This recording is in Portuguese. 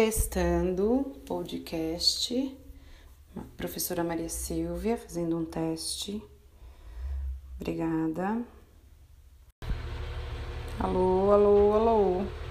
Testando podcast. Professora Maria Silvia fazendo um teste. Obrigada. Alô, alô, alô.